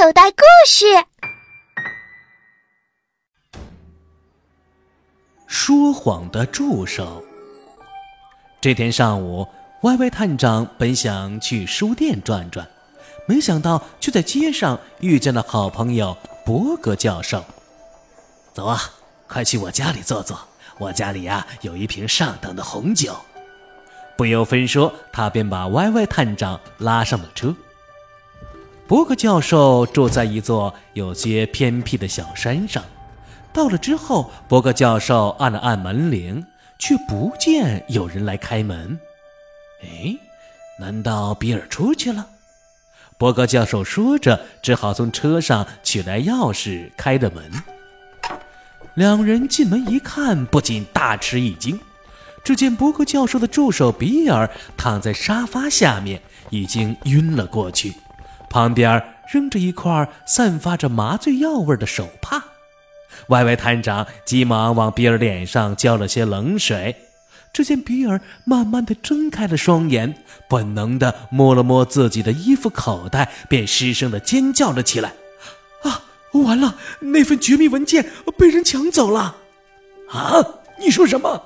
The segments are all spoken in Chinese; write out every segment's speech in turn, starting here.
口袋故事。说谎的助手。这天上午，歪歪探长本想去书店转转，没想到却在街上遇见了好朋友伯格教授。走啊，快去我家里坐坐，我家里呀有一瓶上等的红酒。不由分说，他便把歪歪探长拉上了车。伯格教授住在一座有些偏僻的小山上。到了之后，伯格教授按了按门铃，却不见有人来开门。哎，难道比尔出去了？伯格教授说着，只好从车上取来钥匙，开了门。两人进门一看，不禁大吃一惊。只见伯格教授的助手比尔躺在沙发下面，已经晕了过去。旁边扔着一块散发着麻醉药味的手帕，歪歪探长急忙往比尔脸上浇了些冷水。只见比尔慢慢的睁开了双眼，本能的摸了摸自己的衣服口袋，便失声的尖叫了起来：“啊，完了！那份绝密文件被人抢走了！”啊，你说什么？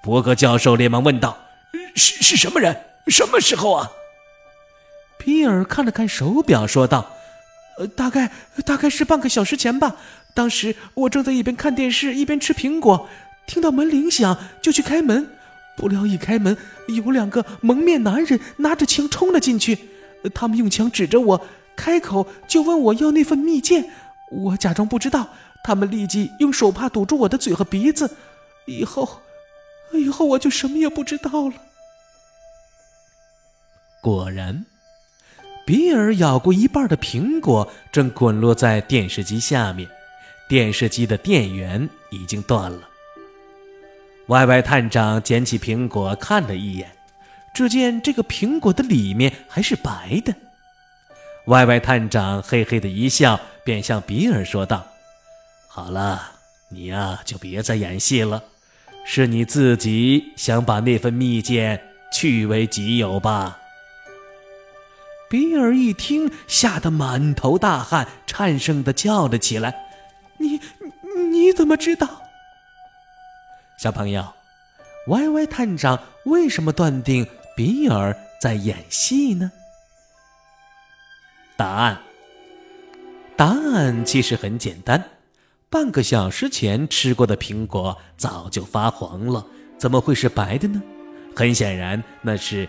伯格教授连忙问道：“是是什么人？什么时候啊？”皮尔看了看手表，说道：“呃，大概大概是半个小时前吧。当时我正在一边看电视一边吃苹果，听到门铃响，就去开门。不料一开门，有两个蒙面男人拿着枪冲了进去。他们用枪指着我，开口就问我要那份密件。我假装不知道，他们立即用手帕堵住我的嘴和鼻子。以后，以后我就什么也不知道了。果然。”比尔咬过一半的苹果正滚落在电视机下面，电视机的电源已经断了。歪歪探长捡起苹果看了一眼，只见这个苹果的里面还是白的。歪歪探长嘿嘿的一笑，便向比尔说道：“好了，你呀就别再演戏了，是你自己想把那份密件据为己有吧？”比尔一听，吓得满头大汗，颤声的叫了起来：“你你怎么知道？”小朋友，歪歪探长为什么断定比尔在演戏呢？答案，答案其实很简单：半个小时前吃过的苹果早就发黄了，怎么会是白的呢？很显然，那是。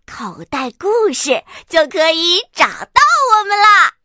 口袋故事”就可以找到我们啦。